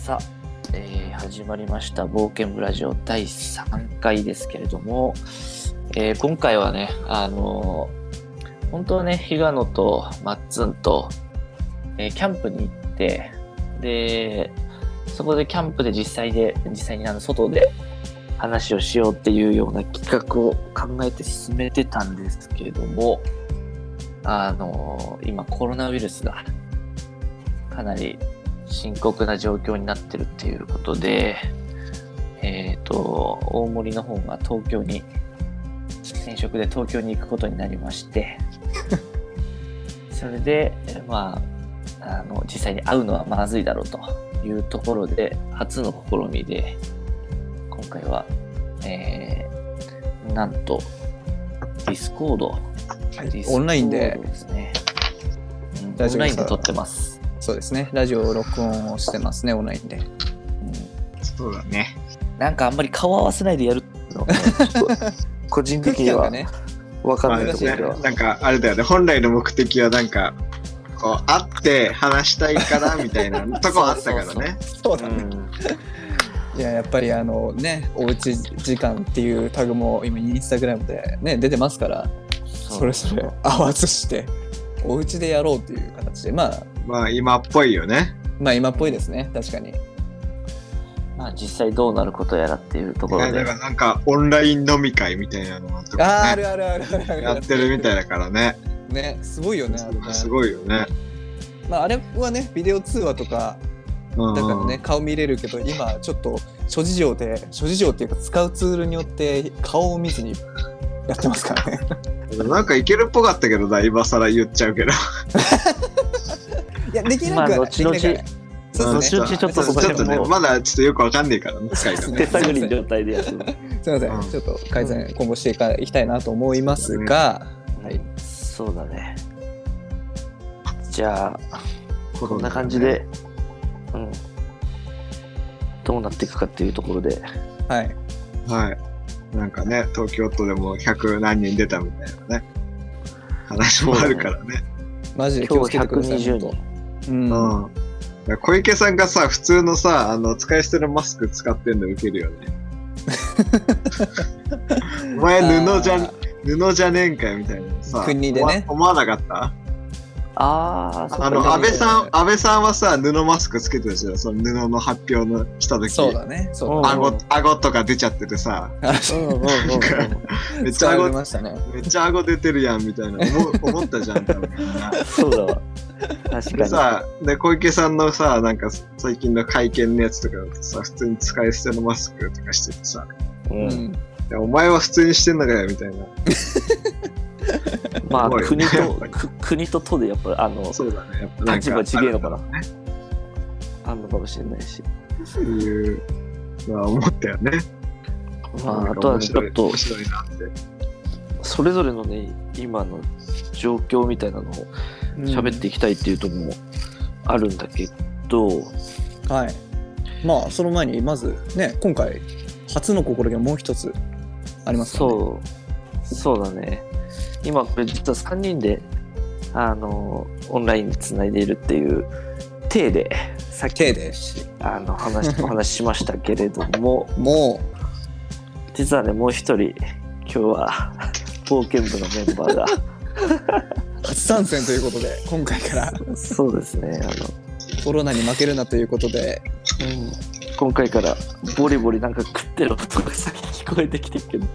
さあ、えー始まりました。冒険部ラジオ第3回ですけれども、えー今回はね、あのー本当はね、日賀野とマッツンと、えーキャンプに行って、で、そこでキャンプで実際で、実際にあの外で話をしようっていうような企画を考えて進めてたんですけれども、あの今コロナウイルスがかなり深刻な状況になってるっていうことで、えっ、と、大森の方が東京に、転職で東京に行くことになりまして、それで、えまあ、あの、実際に会うのはまずいだろうというところで、初の試みで、今回は、えー、なんと、ディスコード、ディスコードオンラインでですね、オンラインで撮ってます。そうですね。ラジオを録音をしてますね、オンラインで。うんそうだね。なんかあんまり顔合わせないでやるのがね、ちょっと個人的にはね。分かんまあないところでは。なんかあれだよね。本来の目的はなんか、こう、会って話したいからみたいなとこあったからね。そうだね。いや、やっぱりあのね、おうち時間っていうタグも今インスタグラムでね、出てますから、それぞれ合わずして、おうちでやろうっていう形で、まあ、まあ今っぽいよね。まあ今っぽいですね、確かに。まあ実際どうなることやらっていうところでだか。らなんかオンライン飲み会みたいなのとあーあかね、るあるあるあるある。やってるみたいだからね。ね、すごいよね、あれね。すごいよね。まああれはね、ビデオ通話とか、うんだからね、顔見れるけど、今ちょっと諸事情で、諸事情っていうか使うツールによって顔を見ずにやってますからね。なんかいけるっぽかったけどな、今更言っちゃうけど。いや、できなくはない。まあ後々できなくはないそうですね。後々ちょっとそこちょっとね、まだちょっとよくわかんねえからね、使い方。手探り状態でやる。すみません、うんちょっと改善今後していきたいなと思いますが、はい。そうだね。じゃあ、こんな感じで、うん。どうなっていくかっていうところで。はい。はい。なんかね、東京都でも100何人出たみたいなね、話もあるからね。マジで気をつ今日けてください。120本人。当うん。うん。小池さんがさ、普通のさ、あの、使い捨てのマスク使ってんのウケるよね。お前布じゃ、布じゃねえんかよみたいなさ。国でね思わなかった？ああ、の、国安倍さん、ね安倍さんはさ、布マスクつけてるじゃん。その布の発表のした時。そうだね。そうだね。顎、顎とか出ちゃっててさ、うんうんうんうん。めっちゃ顎ね。めっちゃ顎出てるやんみたいな思 思ったじゃん。そうだわ。確かでさ、で、小池さんのさ、なんか最近の会見のやつとかだとさ、普通に使い捨てのマスクとかしててさ、に。う。うんお前は普通にしてんのかよみたいな。まあ、国と 国と都でやっぱ、あの、そうだね。やっぱ立場違えのかなあるんのかもしれないし。そういうのは思ったよね。まあ、あとはね、ちょっと面、白いなって。それぞれのね、今の状況みたいなのを喋っていきたいっていうところもあるんだけど、はい。まあ、その前に、まずね、今回、初の試みがもう一つありますね。そう、そうだね。今、これ実は3人で、あの、オンラインにつないでいるっていう体で、さっき。あの話お話ししましたけれども、も実はね、もう一人、今日は冒険部のメンバーが、う、初参戦ということで、今回から。そうですね、あの、コロナに負けるなということで、うん。今回からボリボリなんか食ってる音がさっき聞こえてきてるけど、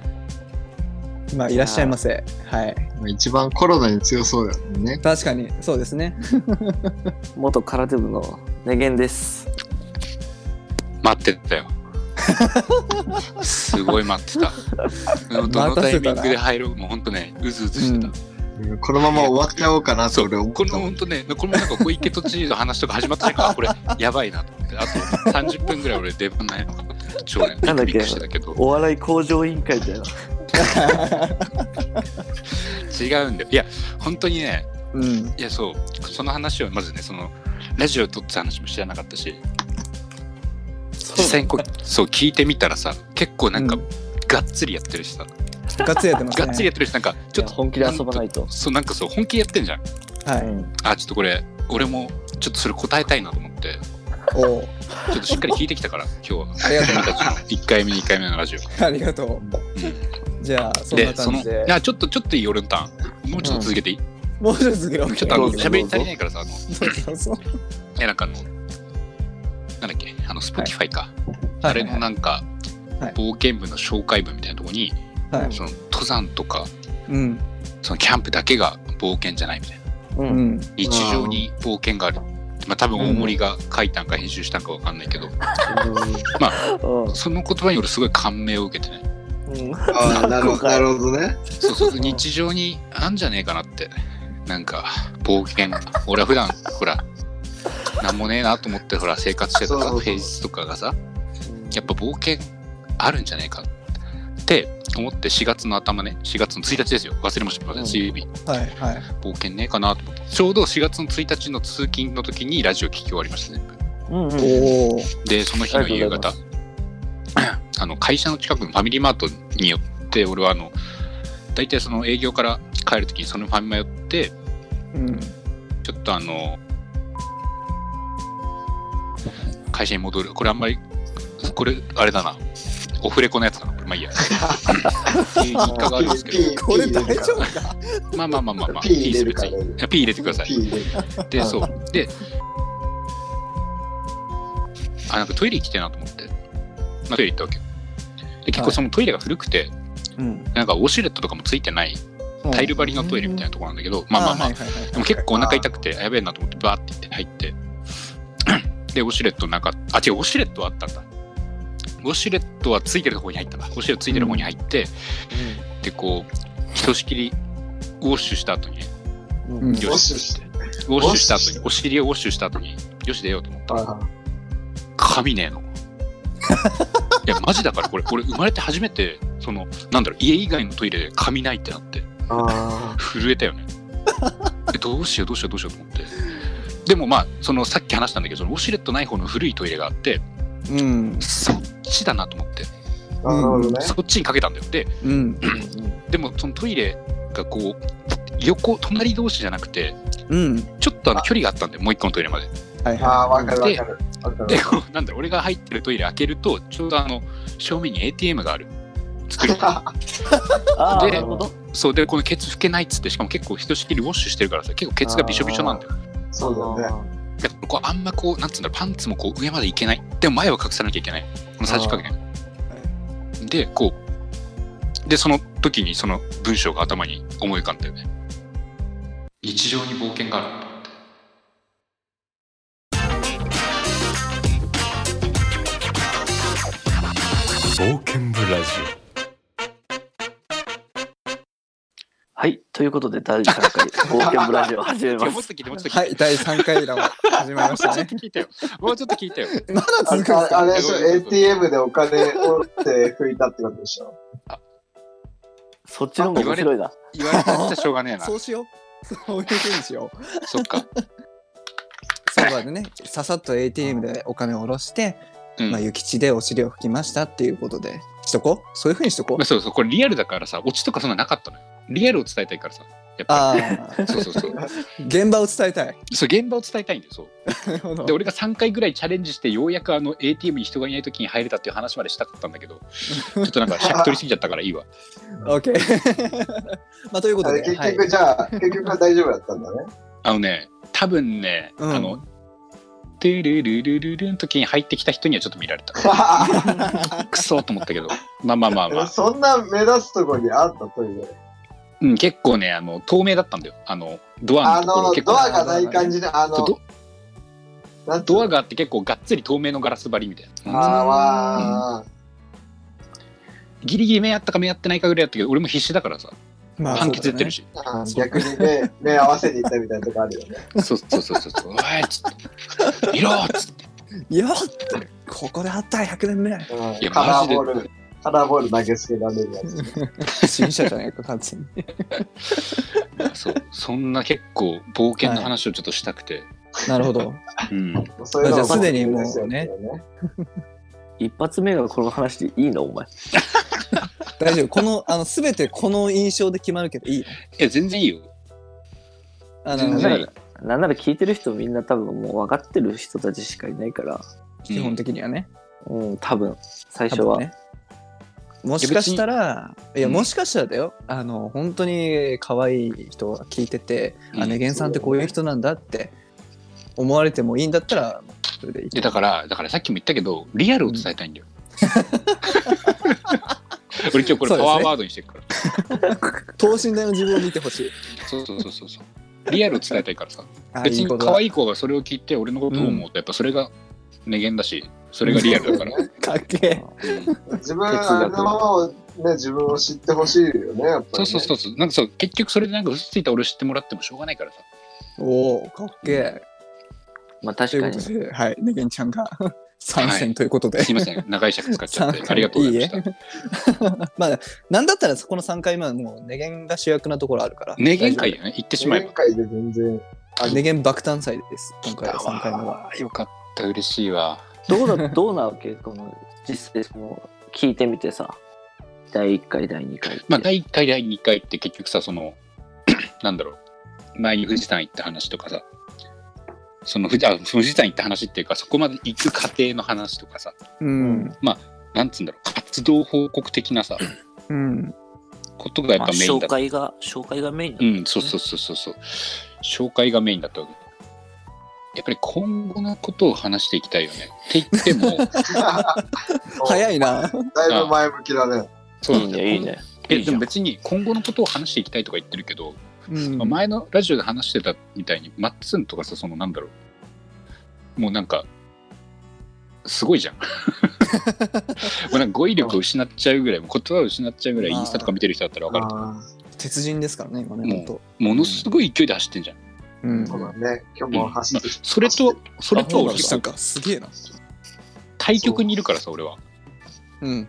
まあ、いらっしゃいませ。はい。まあ一番コロナに強そうだもんね。確かに、そうですね。元空手部のネゲンです。待ってたよ。すごい待ってた。う んどのタイミングで入ろうもうほんとね、うずうずしてた。うんこのまま終わっちゃおうかなと俺思このほんとね、これもなんか小池都知事の話とか始まった瞬間、あこれやばいなと思って、あと30分ぐらい俺出番ないのかと思って、超ね、なんだっけビクビクしてたけど、お笑い向上委員会みたいな。違うんだよ。いや、本当にね、うん。いや、そう、その話をまずね、その、ラジオ撮ってた話も知らなかったし、実際にこう、そう、聞いてみたらさ、結構なんか、うんがっつりやってるしさ、がっつりやってますね。がっつりやってるし、なんか、ちょっと本気で遊ばないと。そう、なんかそう、本気でやってんじゃん。はい。うんあ、ちょっとこれ、俺もちょっとそれ答えたいなと思っておおちょっとしっかり聞いてきたから今日はありがと君たちの1回目2回目のラジオ、う ありがとううんじゃあそんなで。そのい感じでやちょっとちょっといい俺のターン。もうちょっと続けていい、もうちょっと続けろちょっとあの喋り足りないからさあのそうそう なんかあのなんだっけ？あの Spotify か、はい。あれのなんか、はい。冒険部の紹介文みたいなところにはい。その登山とかうん。そのキャンプだけが冒険じゃないみたいな。う。うん。ん日常に冒険がある。まあ多分大森が書いたんか編集したんかわかんないけど、うん。その言葉に俺すごい感銘を受けてねうん。ああ、なるほど、ね。そうそう日常にあんじゃねえかなって。なんか冒険。俺は普段ほらなんもねえなと思ってほら生活してたそうそうそう。平日とかがさやっぱ冒険あるんじゃねえかって思って4月の頭ね4月の1日ですよ。忘れましたうん。水曜日。はいはい。冒険ねえかなと思って。ちょうど4月の1日の通勤の時にラジオ聞き終わりましたね。うんうん。でその日の夕方 あの会社の近くのファミリーマートによって俺はあの大体その営業から帰る時にそのファミマ寄ってうん。ちょっとあの会社に戻る。これあんまりこれあれだな。オフレコのやつだな。これまあいいや。日課があるんですけどこれ大丈夫か？まあまあまあまあまあ。P 入れる別に P 入れてください。でそう。であなんかトイレ行きたいなと思って、まあ、トイレ行ったわけよ。で結構そのトイレが古くて、うん。なんかウォシュレットとかもついてないタイル張りのトイレみたいなところなんだけど、まあまあまあ、はいはいはいでも結構お腹痛くてやべえなと思ってバーって行って入って。でウォシュレットなんかあ違うウォシュレットはあったんだ。ウォシュレットはついてるところに入ったんだ。ウォシュレットついてる方に入って、でこうひとしきりウォッシュした後にねうん。うんウォッシュして。ウォッシュした後にお尻をウォッシュした後によし出ようと思ったらあ髪ねえのいやマジだからこれ俺生まれて初めてそのなんだろう家以外のトイレで髪ないってなって。あ震えたよね。えどうしようどうしようどうしようと思って。でもまあそのさっき話したんだけどそのウォシュレットない方の古いトイレがあってうん。そっちだなと思って。あ、なるほどね。そっちにかけたんだよ。でうん。でもそのトイレがこう横隣同士じゃなくてうん。ちょっとあの距離があったんだよもう一個のトイレまで。はいああ、はわかるわかる。わかるでこうなんだ俺が入ってるトイレ開けるとちょうどあの正面に ATM がある。作り ああ、でなるほど。そうでこのケツ拭けないっつってしかも結構ひとしきりウォッシュしてるからさ結構ケツがびしょびしょなんだよ。そうだよね。だからこうあんまこうなんつうんだろうパンツもこう上までいけない。でも前は隠さなきゃいけない。このさじ加減。でこうでその時にその文章が頭に思い浮かんだよね。日常に冒険がある冒険部ラジはい。ということで、第3回、冒険ブラジオを 始めます。もっと聞いてもうちょっと聞いて、はい第3回裏も 始まりましたね。もうちょっと聞いてよ。もうちょっと聞いてよ。まだあ続くんですか？あれでしょ、ATM でお金をって拭いたってことでしょ？そっちの方が面白いな。言われちゃったらしょうがねえな。そうしよう。そういうふうにしよう。そっか。その場でねささっと ATM でお金を下ろして、うん。まあ、諭吉でお尻を拭きましたっていうことで。しとこ？うそういうふうにしとこ？うまあそうそう。これリアルだからさオチとかそんななかったのよ。リアルを伝えたいからさ。やっぱあり。あ そうそうそう。現場を伝えたい。そう現場を伝えたいんだよそう。で俺が3回ぐらいチャレンジしてようやくあの ATM に人がいない時に入れたっていう話までしたかったんだけど ちょっとなんか尺取りすぎちゃったからいいわ。OK まあということで。はい局じゃあ、結局は大丈夫だったんだね。あのね多分ね、うん。あのトゥルルルルルの時に入ってきた人にはちょっと見られた。クソと思ったけど。まあまあまあまあ、そんな目立つとこにあったトイレ。うん、結構ねあの透明だったんだよ。あのドアあの、のところ。結構ドアがない感じの、あの、ドアがあって結構がっつり透明のガラス張りみたいな、あー。わーギリギリ目合ったか目合ってないかぐらいやったけど俺も必死だからさまあ判決出てるし。し、あー逆に目、目合わせに行ったみたいなとこあるよね。そうそうそうそう。そうおいっつって。見ろっつって。よっって。ここであった100年目うん。いやカラーボール、カラーボール投げつけられるやつ。新車じゃないか完全に。そうそんな結構冒険の話をちょっとしたくて、なるほど。うん。そういうのじゃあすでにもうね。ですよね。一発目がこの話でいいのお前。大丈夫。このあの全てこの印象で決まるけどいい？のいや全然いいよ。あ全然いい。なんなら聞いてる人みんな多分もう分かってる人たちしかいないから、基本的にはね。うん、多分、最初は。多分ね。もしかしたら、いや、うん。もしかしたらだよ、あの、本当に可愛い人が聞いてて、あ、うん。ねげんさんってこういう人なんだって思われてもいいんだったら、それでいい。だからだからさっきも言ったけどリアルを伝えたいんだよ、俺今日これパワーワードにしてるから等身大の自分を見てほしい。そうそうそうそうそうリアルを伝えたいからさあ別に可愛い子がそれを聞いて俺のことを思うとやっぱそれがネゲンだしそれがリアルだから、かっけうん自分ありのままをね、自分を知ってほしいよね、やっぱり、ね。そうそうそうそうなんかそう結局それでなんか嘘ついた俺を知ってもらってもしょうがないからさえ。おお、かっけえ。まあ確かに。はい、ねげんちゃんが参戦ということで。すいません。長い尺使っちゃって。参ありがとうございました。いい まあ、なんだったらそこの3回目はもう、ねげんが主役なところあるから。ネゲン会よね。言ってしまえば。年会で全然。あねげん爆誕祭です。今回は3回目は。よかった。嬉しいわ。どうだ、どうなわけ？この、実際その、聞いてみてさ、第1回、第2回って。まあ第1回第2回って結局さその なんだろう。前に富士山行った話とかさその富士あ富士山行った話っていうかそこまで行く過程の話とかさうん。なんつうんだろう活動報告的なさうん。ことがやっまあぱメインだった、紹介が、紹介がメインだったうんそうそうそうそうそう紹介がメインだったわけやっぱり今後のことを話していきたいよねって言っても 早いな。だいぶ前向きだね。そうなんだよいいね、いいね。えでも別に今後のことを話していきたいとか言ってるけど、うん。まあ前のラジオで話してたみたいにマッツンとかさそのなんだろう。もうなんかすごいじゃん。もうなんか語彙力を失っちゃうぐらいもう言葉を失っちゃうぐらいインスタとか見てる人だったら分かると思あ鉄人ですからね、今ね、もう本当。うものすごい勢いで走ってんじゃん、うん。ーそうだね。今日も走って、それとそれあと富士山か。すげえな。対局にいるからさ俺は、う。ん。うん。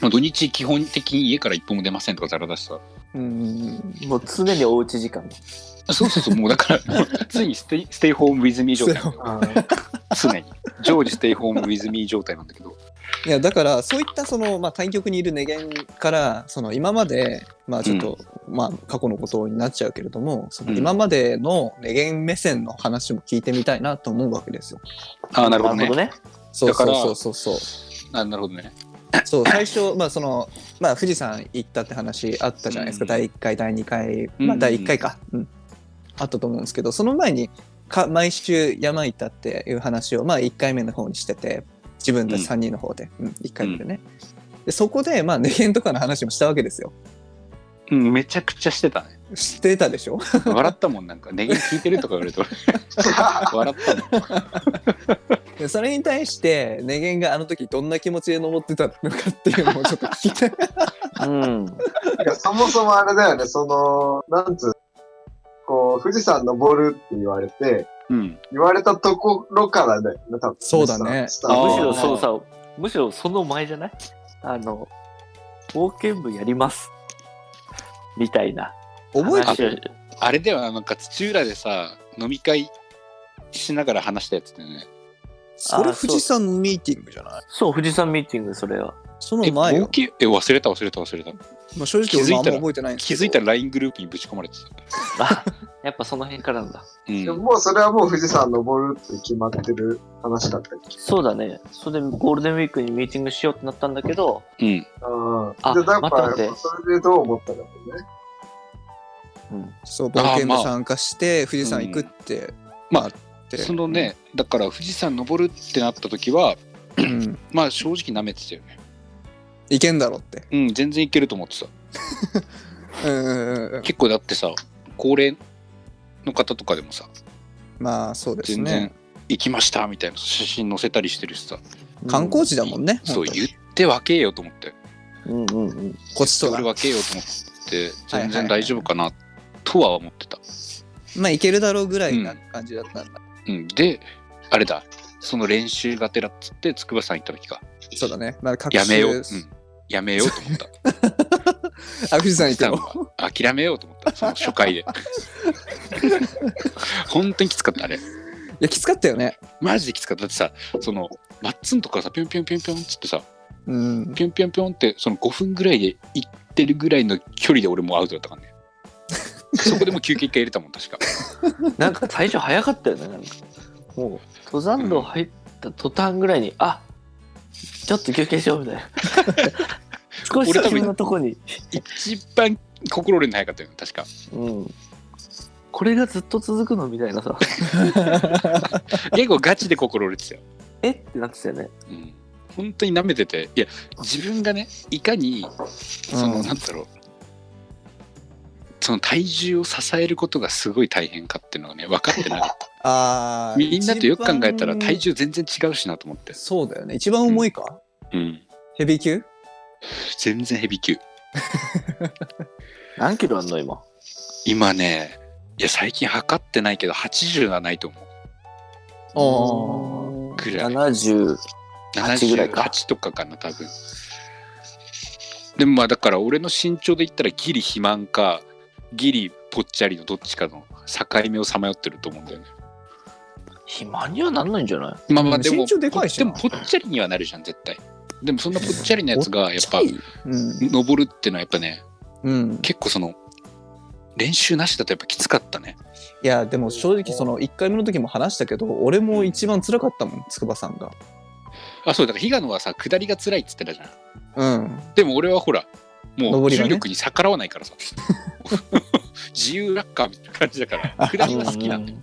まあ土日基本的に家から一歩も出ませんとかざらだしさうん。もう常におうち時間。そうそうそうもうだからもう ついにステイステイホームウィズミー状態常に常時ステイホームウィズミー状態なんだけどいやだからそういったその、まあ、対局にいるネゲンからその今までまあちょっと、まあ過去のことになっちゃうけれどもそのうん今までのネゲン目線の話も聞いてみたいなと思うわけですよ。ああなるほどねね。そうそうそうそうそう。あなるほどねそう最初まあそのまあ富士山行ったって話あったじゃないですか、うん。第1回第2回。まあうん第1回か、うん。あったと思うんですけどその前にか毎週山行ったっていう話をまあ1回目の方にしてて自分たち3人の方で、うん1回目でね。でそこでまあネゲンとかの話もしたわけですよ。うんめちゃくちゃしてたね。知ってたでしょ？笑ったもんなんか。ネギ聞いてるとか言われて。俺 笑ったもんでそれに対してネゲンがあの時どんな気持ちで登ってたのかっていうのをちょっと聞きたい。うん。いやそもそもあれだよね、その、なんつう、こう、富士山登るって言われて、うん。言われたところからだよね、多分。そうだね。むしろそうさ、むしろその前じゃない？あの、冒険部やります。みたいな。覚えてあれではなんか土浦でさ飲み会しながら話したやつだよねそれ富士山ミーティングじゃない？そう、富士山ミーティング、それは。そのえ前よ。冒険え忘れた忘れた忘れたまあ、正直俺もあんま覚えてないんですけど気づいたら LINE グループにぶち込まれてた あ、やっぱその辺からなんだ。うんでももうそれはもう富士山登るって決まってる話だったっけ？そうだね。それでゴールデンウィークにミーティングしようってなったんだけど、うんうん。あで、だから、待って待ってそれでどう思ったかね。うん。そう、冒険部参加して富士山行くって。まあってその、ねだから富士山登るってなった時はうん、まあ正直舐めてたよね行けんだろって。うん全然いけると思ってた。結構だってさ高齢の方とかでもさまあそうです全然ね。行きましたみたいな写真載せたりしてるしさ観光地だもんね。そう言って分けようと思ってうんうんうん。こっちとら。俺分けようと思ってはい全然大丈夫かなとは思ってた、まあ行けるだろうぐらいな感じだったんだ。うん、であれだ。その練習がてらっつって筑波山行った時か。そうだね。まあ、各やめよう、う週ん、やめようと思った。あ、富士山行ってさも。諦めようと思った。その初回で。本当にきつかったあれ。いや、きつかったよね。マジできつかった。だってさそのマッツンとかさピョンピョンピョンピョンっつってさうん。ピョンピョンピョンってその5分ぐらいで行ってるぐらいの距離で俺もうアウトだったからねそこでもう休憩一回入れたもん確か。なんか最初早かったよねなんか。もう登山道入った途端ぐらいに、あちょっと休憩しようみたいな。少し先のとこに、一番心折れるの早かったよね確か。うん、これがずっと続くのみたいなさ。結構ガチで心折れてたよ。え？ってなってたよね。うん。本当に舐めてて。いや自分がねいかにその、うん。なんだろうその体重を支えることがすごい大変かっていうのがね分かってなかったあーみんなとよく考えたら体重全然違うしなと思って。そうだよね。一番重いか、うん。ヘビー級？全然ヘビー級。何キロあんの今？今ねいや最近測ってないけど80はないと思う。あぐらい。70 8ぐらいか？78とかかな多分。でもまあだから俺の身長で言ったらギリ肥満かギリぽっちゃりのどっちかの境目をさまよってると思うんだよね。暇にはなんないんじゃない？まあまあでも身長でかいしなでもぽっちゃりにはなるじゃん絶対。でもそんなぽっちゃりのやつがやっぱうん、登るっていうのはやっぱねうん、結構その練習なしだとやっぱきつかったね。いやでも正直その1回目の時も話したけど俺も一番辛かったもん筑波さんが。あそうだから比嘉野はさ下りが辛いっつってたじゃん。うん。でも俺はほらもう重力に逆らわないからさ。自由落下みたいな感じだから。下りは好きなんだよ。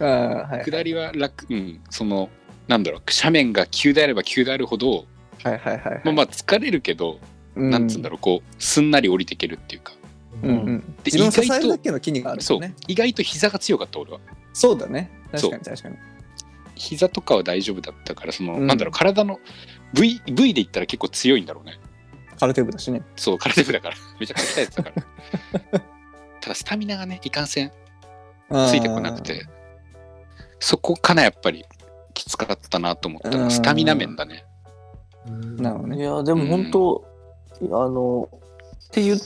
あーはい下りは楽うん。そのなんだろう。斜面が急であれば急であるほど、はいはいはいはい。まあまあ疲れるけど、うん。なんつうんだろう。こうすんなり降りていけるっていうか。うんうん。で意外とるだけの筋肉があるそう。意外と膝が強かった俺は。そうだね。そう。確かに確かに。膝とかは大丈夫だったからその、うん。なんだろう。体の部位部位で言ったら結構強いんだろうね空手部だしね。そう体部だから。めちゃくちゃ鍛えてたから。ただスタミナがねいかんせんついてこなくて。そこかなやっぱりきつかったなと思ったうん。らスタミナ面だね。いなるほどね。やでも本当、あのって言っ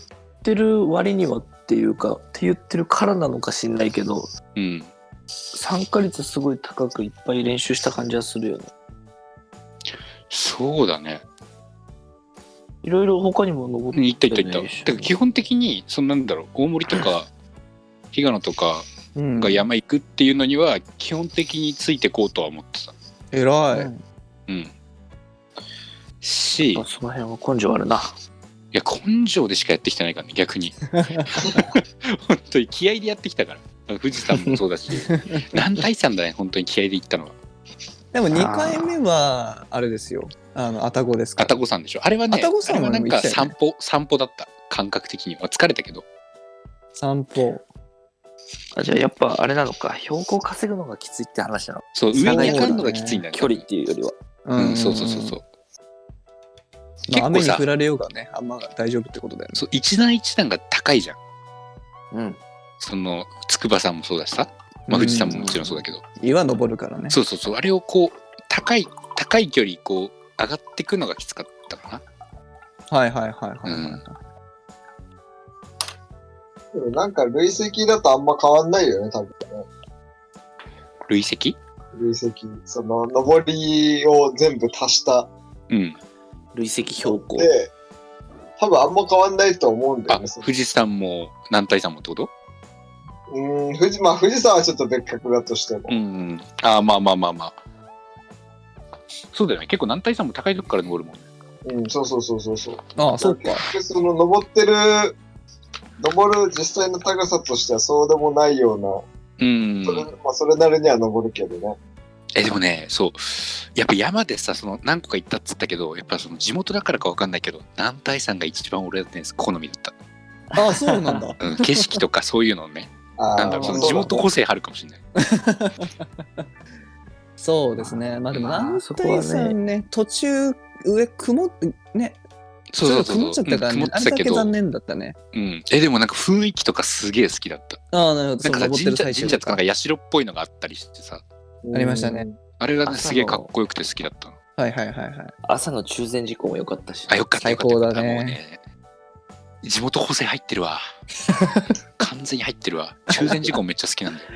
てる割にはっていうかって言ってるからなのか知んないけどうん。参加率すごい高くいっぱい練習した感じはするよね。そうだねいろいろ他にも登ってうん行った行った行った。から基本的にそのなんだろう大森とか 比嘉野とかうん。が山行くっていうのには基本的についてこうとは思ってた。偉い。うん。うん。しその辺は根性あるな。や根性でしかやってきてないからね逆に。本当に気合でやってきたから。富士山もそうだし。何対3だね本当に気合で行ったのはでも2回目はあれですよ。あの愛宕ですか？ら愛宕山でしょ。あれはね愛宕山はあれはなんか散歩、散歩だった感覚的には。疲れたけど。散歩。あじゃあやっぱあれなのか。標高稼ぐのがきついって話なの？そう上に上がるのがきついんだよね。距離っていうよりは。うん、そうそうそうそう。まあ、雨結構さに降られようがねあんま大丈夫ってことだよね。そう一段一段が高いじゃん。うん。その筑波山もそうだしさ、まあ、富士山ももちろんそうだけど、岩登るからね。そうそうそう。あれをこう高い高い距離こう上がっていくのがきつかったかな。はいはいはいはい、はいうん。でもなんか累積だとあんま変わんないよね、多分ね。累積？累積。その、上りを全部足した。うん。累積標高。で、多分あんま変わんないと思うんだよあね。富士山も南大山もってこと？うーん、富士、まあ富士山はちょっと別格だとしても。うんうん。あまあまあまあまあ。そうだよね。結構南大山も高いとこから登るもんね。うん、そうそうそうそうそう。ああそうか。でその登ってる、登る実際の高さとしてはそうでもないような、うんそれまあそれなりには登るけどね。えでもねそう。やっぱ山でさその何個か行ったっつったけどやっぱその地元だからかわかんないけど南大山が一番俺はね好みだった、ああそうなんだ。うん、景色とかそういうのねなんだろうその地元個性あるかもしれない。そうですね。まあでもまあ南そこはね。途中上曇ってねそうそうそう曇っちゃったからね、あれだけ残念だったね。うん、えでもなんか雰囲気とかすげえ好きだった。ああなるほど。なんかさ神社神社とかなんか社っぽいのがあったりしてさ。ありましたね。あれがねすげえかっこよくて好きだったの。はいはいはいはい。朝の中禅寺湖も良かったしあよかったよ最かった。高だね地元補正入ってるわ。完全に入ってるわ。中禅寺湖めっちゃ好きなんだよ、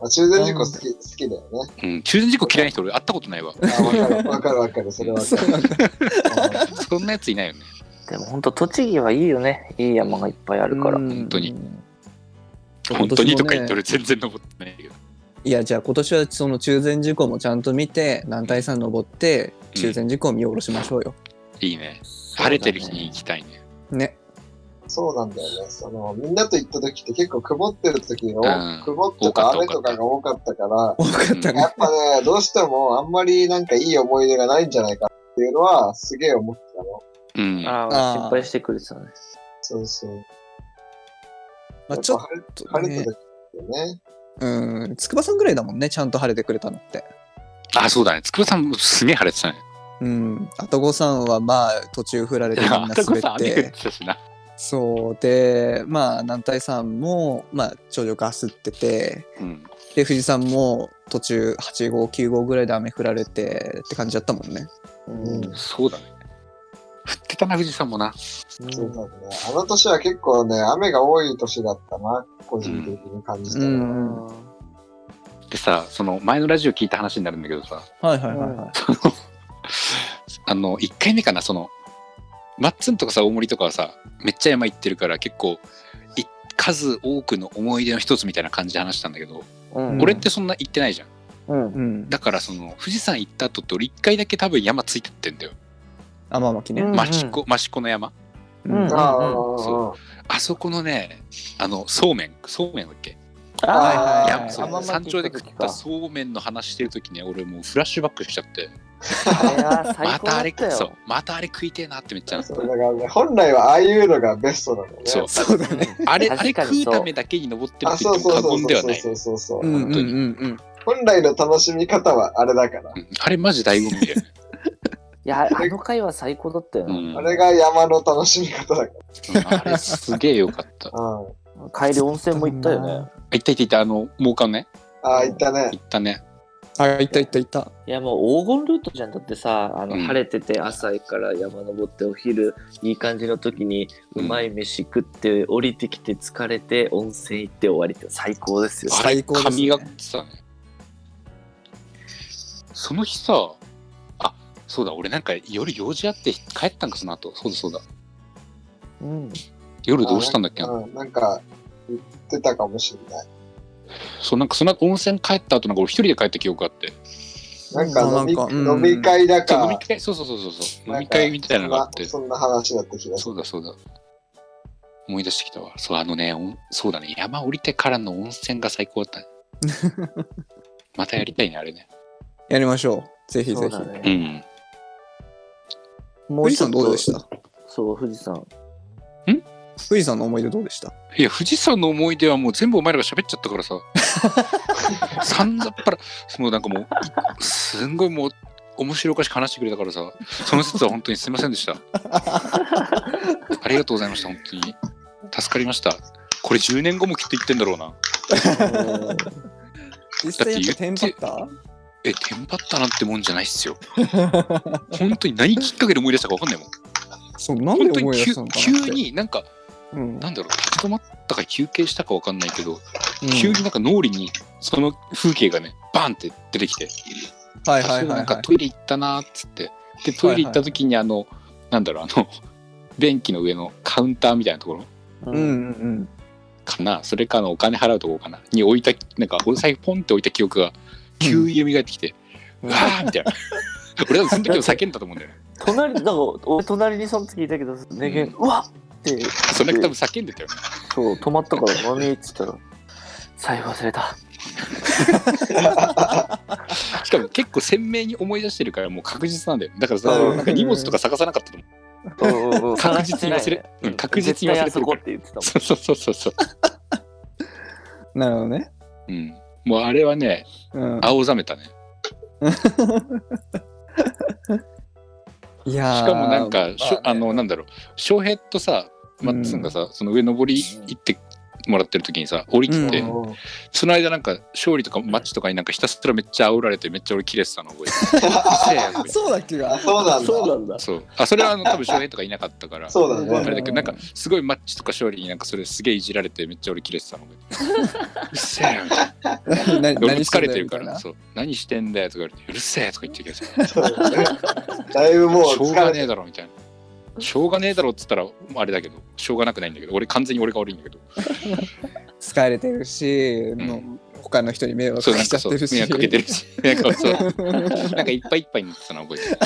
ま あ、中禅寺湖好き、好きだよね。うん、中禅寺湖嫌いな人俺会ったことないわ。あわかるわかるわかる、それはわかる。そんなやついないよね。でも本当栃木はいいよね。いい山がいっぱいあるから。うん。本当に。本当にとか言って俺全然登ってないけど。いやじゃあ今年はその中禅寺湖もちゃんと見て南大山登ってうん中禅寺湖を見下ろしましょうよ。いいね。晴れてる日に行きたいね。ね。そうなんだよね。その、みんなと行った時って結構曇ってる時が、うん曇ってか雨とかが多かったから、多かったねやっ。ぱね、どうしてもあんまりなんかいい思い出がないんじゃないかっていうのはすげえ思ってたの。うん。ああ心配してくれてたね。そうそう。まあちょっと晴れ晴れねた時ってね。うん筑波山ぐらいだもんねちゃんと晴れてくれたのって。あ、そうだね。つくばさんすげえ晴れてたね。うん。あとごさんはまあ途中振られてみんなあたこ滑っさん雨降ってて。たしな。そうでまあ南大山もまあ頂上ガスっててうん。で富士山も途中8号9号ぐらいで雨降られてって感じだったもんね。うん。そうだね。降ってたな、富士山もな。そうだね。あの年は結構ね、雨が多い年だったな、個人的に感じたうな。ん。はいでさ、その前のラジオ聞いた話になるんだけどさ、はいはいはい。あの、1回目かな、その、マッツンとかさ、大森とかはさ、めっちゃ山行ってるから結構、い数多くの思い出の一つみたいな感じで話したんだけど、うん。俺ってそんな行ってないじゃん。うん。うん。だからその、富士山行った後って俺1回だけ多分山ついてってんだよ。天巻ね。うん。益子、益子の山。うん。ああ、そあそこのね、あの、そうめん、そうめんだっけ？はいはいいや、はい。そう。天巻山頂で食ったかそうめんの話してる時に俺もうフラッシュバックしちゃって、あれは最またあれたそうよ。またあれ食いてえなってめっちゃうだからね、本来はああいうのがベストなのね。そうそうだね。あれあれ確かにそう食うためだけに登ってるあ、って言そうそうそうそう言ではないそうそうそう。うんうん本来の楽しみ方はあれだから。うんあれマジ醍醐味だよね、いや、あの回は最高だったよう。んあれが山の楽しみ方だかうんあれすげえよかったら。うん。帰り温泉も行ったよね。行った行った行ったあの猛艦ねああ、行ったね。行ったねあ、いたいたいた。いやもう黄金ルートじゃん。だってさあの、うん。晴れてて朝から山登ってお昼いい感じの時にううんまい飯食って降りてきて疲れて温泉行って終わりって最高ですよ。最高ですね。神がってたねその日さあそうだ俺なんか夜用事あって帰ったんかその後。そうだそうだ。うん、夜どうしたんだっけ？なうん、なんか、言ってたかもしれない。そうなんかその後温泉帰った後なんか俺一人で帰った記憶あって。なんか飲みなんかうん。飲み会だそう飲みか。会そうそうそうそう。そう飲み会みたいなのがあって。そんな話だった気がする。そうだそうだ。思い出してきたわ。そうあのねそうだね。山降りてからの温泉が最高だったね。またやりたいねあれね。やりましょう。ぜひぜひ。そうだね。うん。も富士山どうでした？そう富士山富士山の思い出どうでした？いや富士山の思い出はもう全部お前らが喋っちゃったからさ。さんざっぱらもうなんかもうすんごいもう面白おかしく話してくれたからさ。その説は本当にすいませんでした。ありがとうございました本当に。助かりました。これ10年後もきっと言ってんだろうな。実際やっぱテンパった？えテンパったなんてもんじゃないっすよ。本当に何きっかけで思い出したか分かんないもん。そう、なんで思い出し急たのか急。になんかうん。なんだろう立ち止まったか休憩したか分かんないけど、うん。急になんか脳裏にその風景がねバンって出てきて。はいはいはいはい。かトイレ行ったなーっつって。でトイレ行った時にあの、なんだろうあの便器の上のカウンターみたいなところううんうんうん。かな。それかあのお金払うとこかな。に置いたなんかお財布ポンって置いた記憶が急に蘇ってきて、うわーみたいな。俺はその時も叫んだと思うんだよね。隣だから俺隣にその時いたけどねげん。うわっってそれ多分叫んでたよ。ねそう止まったから何っつったら財布忘れた。しかも結構鮮明に思い出してるからもう確実なんだよ。だからさ、うん。なんか荷物とか探さなかったと思う。確実に忘れうん確実に忘れてるから。絶対あそこって言ってたもん。そうそうそうそうそう。なるほどね。うん。もうあれはねうん。青ざめたね。いやーしかもなんか、しょまあね。あのなんだろう。翔平とさマッツンがさ、その上登り行ってもらってる時にさ降りてて、うん。その間なんか勝利とかマッチとかになんかひたすらめっちゃ煽られてめっちゃ俺キレてたの覚えて そうだっけが。そうな。んだ。そうなんだ。そう。あそれはあの多分翔平とかいなかったから。そうだうんね。あれだけどなんかすごいマッチとか勝利になんかそれすげえいじられてめっちゃ俺キレてたの覚えてる。うっせえよ。みたい疲れてるか。らそう。何してんだよとか言われてうるせえとか言ってきてさ。そ うだいぶもうしょうがねえだろみたいなしょうがねえだろっつったらあれだけどしょうがなくないんだけど俺完全に俺が悪いんだけど。疲れてるし、ん。の他の人に迷惑かけちゃってるし。迷惑かけてるし。なんかそうなんかいっぱいいっぱいになってたの覚えて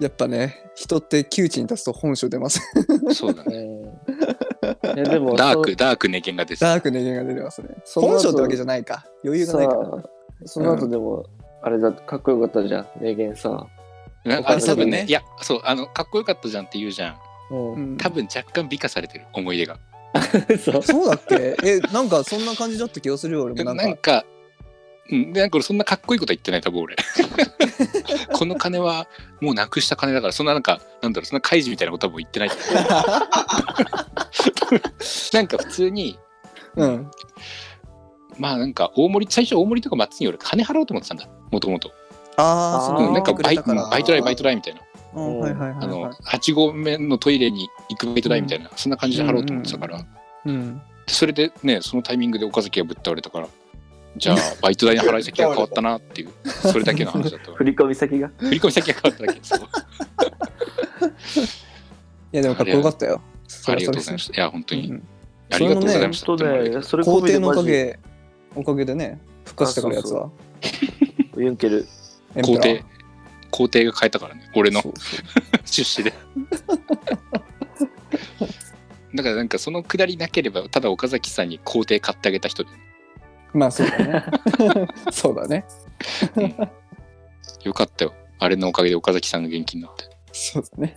やっぱね人って窮地に立つと本性出ます。るそうだね。うんいやでもダークダークネケンが出てダークネゲが出てますね。本性ってわけじゃないか。余裕がないから。さその後でも、あれだかっこよかったじゃん名言さ、なあれ多分ね。いやそうあのかっこよかったじゃんって言うじゃん。うん。うん多分若干美化されてる思い出が。そう。そうだっけ？えなんかそんな感じだった気がするよ俺も。ななんんかかうん、でなんか俺そんなかっこいいこと言ってない多分俺。この金はもうなくした金だからそんななんかなんだろうそんな開示みたいなことはもう言ってない。なんか普通にうん。まあなんか大森最初大森とか松に俺金払おうと思ってたんだ。もともとああそあーのなんかバイバイト代バイト代みたいな。あのはい8合目のトイレに行くバイト代みたいな、そんな感じで払おうと思ってたから、うんそれでねそのタイミングで岡崎がぶっ倒れたからじゃあバイト代の払い先が変わったなっていう それだけの話だった振り込み先が？振り込み先が変わっただけそう いやでもかっこよかったよ。ありがとうございまししたいや本当に、うんありがとうございました。ね。それ皇帝のおかげおかげでね復活したからやつは。ユンケル皇帝皇帝が変えたからね俺の。そうそう。出資で。だからなんかそのくだりなければただ岡崎さんに皇帝買ってあげた人で。まあそうだね。そうだね。よかったよ。あれのおかげで岡崎さんが元気になって。そうだね。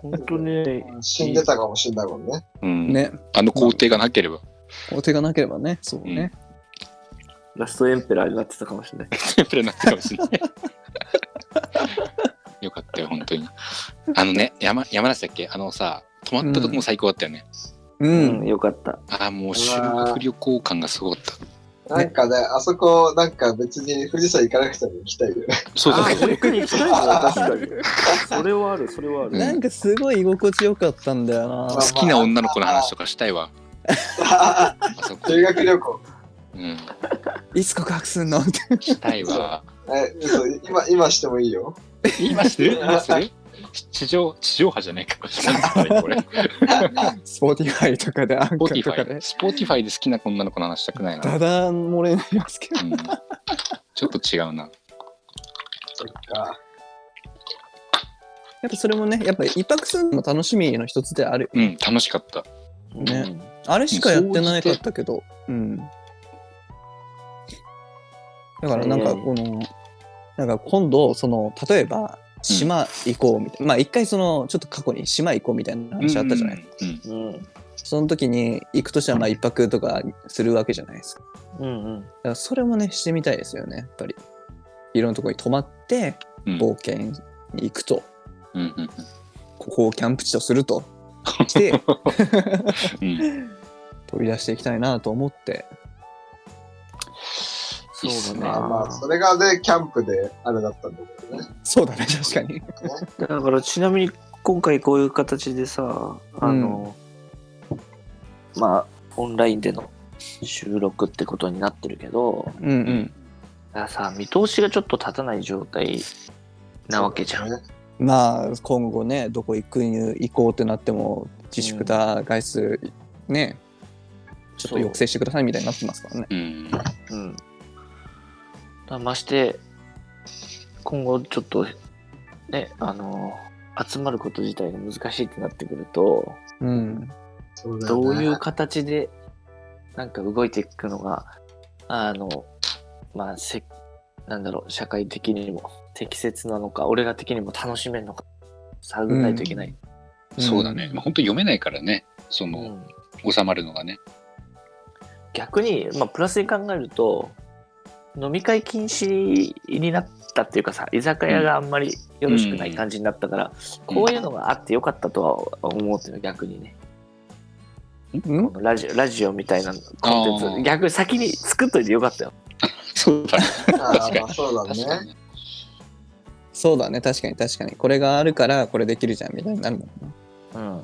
本当に死んでたかもしんないもんね。うん。ね。あの皇帝がなければ。皇帝がなければね。そうねラストエンペラーになってたかもしれない。テンプレになってたかもしれない。よかったよ本当に。あのね山山梨だっけ？あのさ泊まったとこも最高だったよね、ううんんよかった。ああもう修学旅行感がすごかった。なんかね、あそこ、なんか別に富士山行かなくても行きたいよね。そうそうそう。逆に行きたいな確かに。それはあるそれはある。なんかすごい居心地よかったんだよな。好きな女の子の話とかしたいわ。修学旅行。うん。いつ告白すんの？ってしたいわ。え、嘘今、今してもいいよ。今する？今する？地上地上波じゃないか。これスポーティファイとかでアンカスポーティーとかで。ファイスポーティファイで好きな女の子の話したくないな、ダダ漏れになりますけどうん、ちょっと違うな。そっか。やっぱそれもねやっぱ一泊するのも楽しみの一つである。うん楽しかった。ね。あれしかやってなかったけど。うんだからなんかこのなんか今度その例えば島行こうみたいな、まあ一回そのちょっと過去に島行こうみたいな話あったじゃない、うんうん。うん。その時に行くとしたらまあ一泊とかするわけじゃないですか。うんうん。だからそれもねしてみたいですよね。やっぱりいろんなところに泊まってうん。冒険に行くと、うんうんここをキャンプ地とすると。してうん。飛び出していきたいなと思ってそうだね。まあまあ、それがね、キャンプであれだったんだけどね。そうだね確かに。だからちなみに今回こういう形でさあの、まあオンラインでの収録ってことになってるけどうんうん。だからさ見通しがちょっと立たない状態なわけじゃん、ね。まあ今後ねどこ行く行こうってなっても自粛だ、外出ねちょっと抑制してくださいみたいになってますからね。うんまして、今後ちょっと、ね、あの、集まること自体が難しいってなってくると、うん。そうねどういう形で、なんか動いていくのが、あの、まあ、せ、なんだろう、社会的にも適切なのか、俺ら的にも楽しめるのか、探らないといけない。そうだね、まあ、本当読めないからね。その、うん。収まるのがね。逆に、まあ、プラスに考えると飲み会禁止になったっていうかさ居酒屋があんまりよろしくない感じになったから、こういうのがあってよかったとは思うっていうの逆にね。うん？このラジオラジオみたいなコンテンツ。逆に先に作っといてよかったよ。そうだね。あ確かに。そうだね。確かに。そうだね。確かに確かに。これがあるからこれできるじゃんみたいになるもんね。うん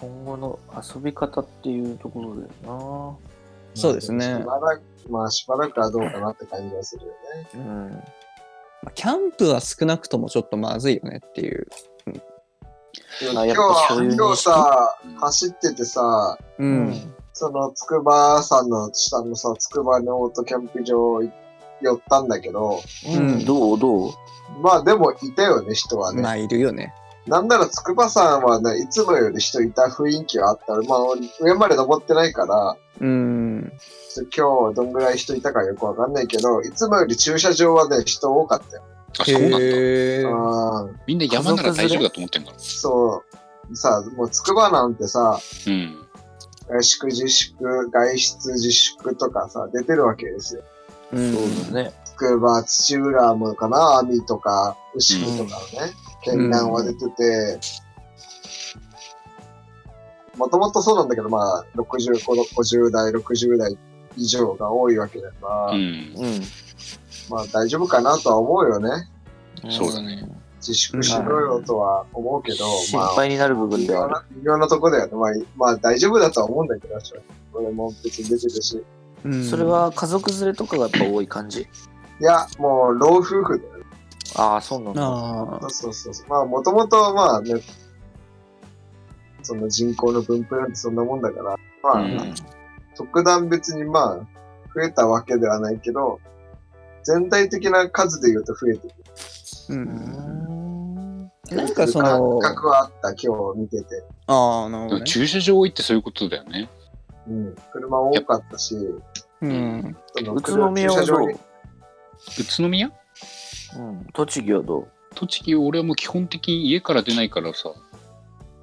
今後の遊び方っていうところだよそうですねまだまあしばらくはどうかなって感じがするよね。うん。まあキャンプは少なくともちょっとまずいよねっていう。あやっ今日今日さうん、走っててさ、う。うんその筑波山の下のさ、筑波のオートキャンプ場寄ったんだけど、うんどう？どう？まあでもいたよね、人はね。まあ、いるよね。なんなら筑波山はね、いつもより人いた雰囲気はあった。まあ俺上まで登ってないから、うん。今日どんぐらい人いたかよくわかんないけど、いつもより駐車場はね、人多かったよ。あ、そうなんだ。みんな山なら大丈夫だと思ってんだろそう。さ、もう筑波なんてさ、う。うん。外宿自粛、外出自粛とかさ、出てるわけですよ。うんそうだね。筑波、土浦もかな、網とか、牛とかね、県南は出てて、もともとそうなんだけど、まあ、60、50代、60代以上が多いわけだから、うん。うん。まあ大丈夫かなとは思うよね。そうだね自粛しろよとは思うけど、心まあ、配になる部分微では微妙なとこだよね。まあ、まあ大丈夫だとは思うんだけど、俺も別に出てるし。うんそれは家族連れとかがやっぱ多い感じ？いや、もう老夫婦だよね。ああ、そうなんだ。ああ。そうそうそう。まあ、もともとまあね、その人口の分布なんてそんなもんだから、まあ、うん特段別にまあ、増えたわけではないけど、全体的な数で言うと増えてる。う。うんん。なんかその感覚はあった、今日見てて。ああ、なるほどね。駐車場多いってそういうことだよね。うん。車多かったし、うん。その宇都宮はどう駐車場に宇都宮？うん。栃木はどう？栃木、俺はもう基本的に家から出ないからさ、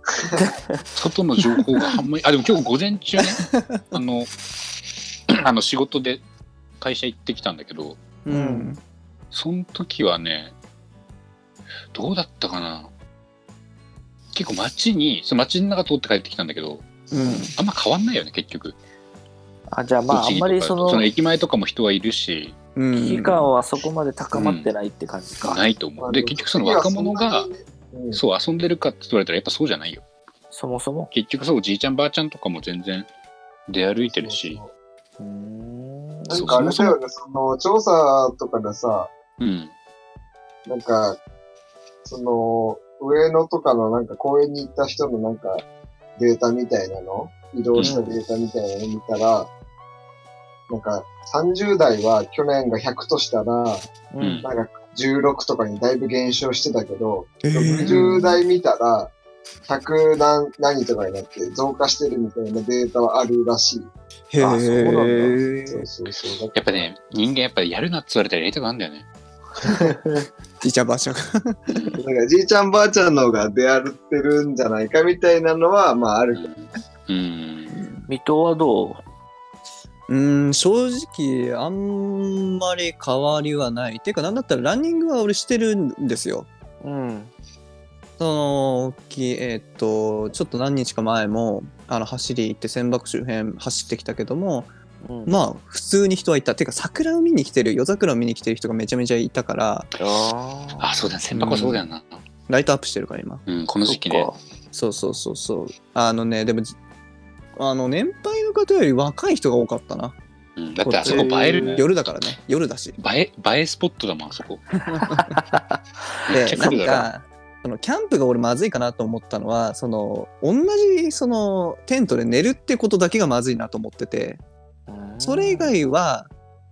外の情報があんまり、あ、でも今日午前中ね、あの、あの仕事で会社行ってきたんだけど、うん。その時はね、どうだったかな？結構街に、その街の中通って帰ってきたんだけど、うん。あんま変わんないよね、結局。あ、じゃあまあ、あん栃木とかまりその、その危駅前とかも人はいるし、うん。機感はそこまで高まってないって感じか。ないと思う。で、結局その若者が、うん、そう遊んでるかって言われたらやっぱそうじゃないよ。そもそも。結局そう、じいちゃんばあちゃんとかも全然出歩いてるし、うーん。なんかあれだよね、その調査とかでさ、うん。なんか、その、上野とかのなんか公園に行った人のなんかデータみたいなの、移動したデータみたいなの見たら、なんか30代は去年が100としたら、うん。なんか16とかにだいぶ減少してたけど、えー60代見たら、100何何とかになって増加してるみたいなデータはあるらしい。へあそうなんだえ。そうそうそう。やっぱね、人間やっぱりやるなって言われたらやりたくなるんだよね。じいちゃんばあちゃんが。なんかじいちゃんばあちゃんの方が出歩ってるんじゃないかみたいなのは、まああるけど。うん。水戸はどう？ん、正直、あんまり変わりはない。ていうか、なんだったらランニングは俺してるんですよ。ううん。その、きえーっと、ちょっと何日か前も、あの、走り行って、千葉周辺走ってきたけども、うん、まあ、普通に人はいた。てか、桜を見に来てる、夜桜を見に来てる人がめちゃめちゃいたから、あーあ、そうだね。千箱そうだよな。ライトアップしてるから、今。うん、この時期ね。そうそうそうそう。あのね、でも、じあの、年配の方より若い人が多かったな。うん、だってあそこ映えるね。夜だからね。夜だし。映え、映えスポットだもん、あそこ。で、なん。か、そのキャンプが俺まずいかなと思ったのは、その、同じ、その、テントで寝るってことだけがまずいなと思ってて、それ以外は、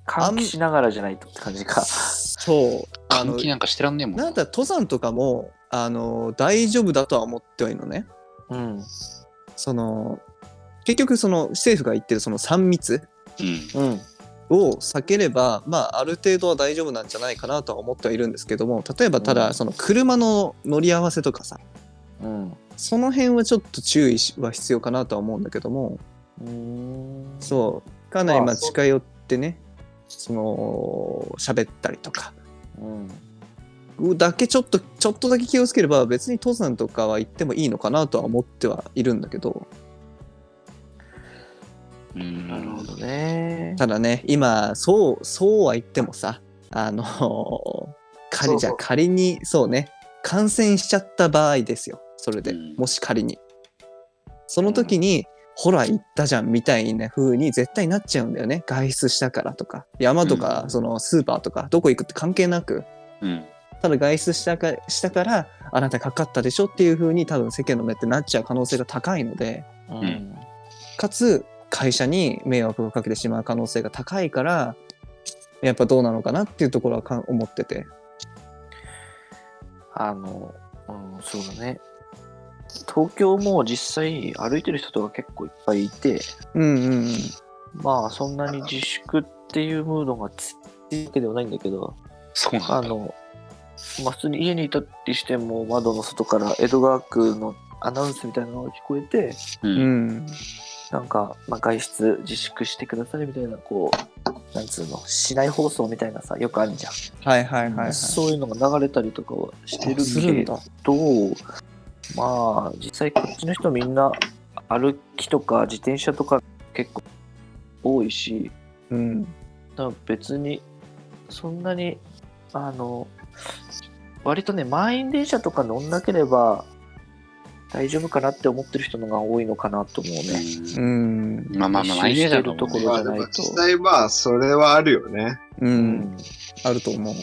換気しながらじゃないとって感じか。そう、あの換気、なんかしてらんねえもんな。なんだ登山とかも、あの、大丈夫だとは思ってはいるのね。うん。その、結局その政府が言ってるその3密うん。うん。を避ければ、まあ、ある程度は大丈夫なんじゃないかなとは思ってはいるんですけども例えばたうんだその車の乗り合わせとかさうん。その辺はちょっと注意は必要かなとは思うんだけどもうーん。そうかなりまあ近寄ってねその喋ったりとかうん。だけちょっとちょっとだけ気をつければ別に登山とかは行ってもいいのかなとは思ってはいるんだけどうんなるほどね。ただね今そうそうは言ってもさあの仮じゃ仮にそうね感染しちゃった場合ですよ。それで、うん。もし仮に。その時にほら行ったじゃんみたいな風に絶対なっちゃうんだよね。外出したからとか。山とか、うん。そのスーパーとかどこ行くって関係なく。うん。ただ外出したかしたからあなたかかったでしょっていう風に多分世間の目ってなっちゃう可能性が高いので。うん。かつ会社に迷惑をかけてしまう可能性が高いからやっぱどうなのかなっていうところはか思っててあの、うん、そうだね。東京も実際歩いてる人とか結構いっぱいいて、うんうんうんまあそんなに自粛っていうムードが強いわけではないんだけど、そうなんだ。あの、まあ普通に家にいたりしても窓の外から江戸川区のアナウンスみたいなのが聞こえて、う。うんんなんか、まあ、外出自粛してくださいみたいな、こう、なんつうの、市内放送みたいなさ、よくあるじゃん。はいはいはいはい。そういうのが流れたりとかはしてるけど、まあ、実際こっちの人みんな歩きとか自転車とか結構多いし、うん。だから別にそんなに、あの、割とね、満員電車とか乗んなければ大丈夫かなって思ってる人のが多いのかなと思うね。うんまあまあまあ、毎日だと思うね一周してるところまあでも実際まあ、それはあるよね。ううんん。あると思う。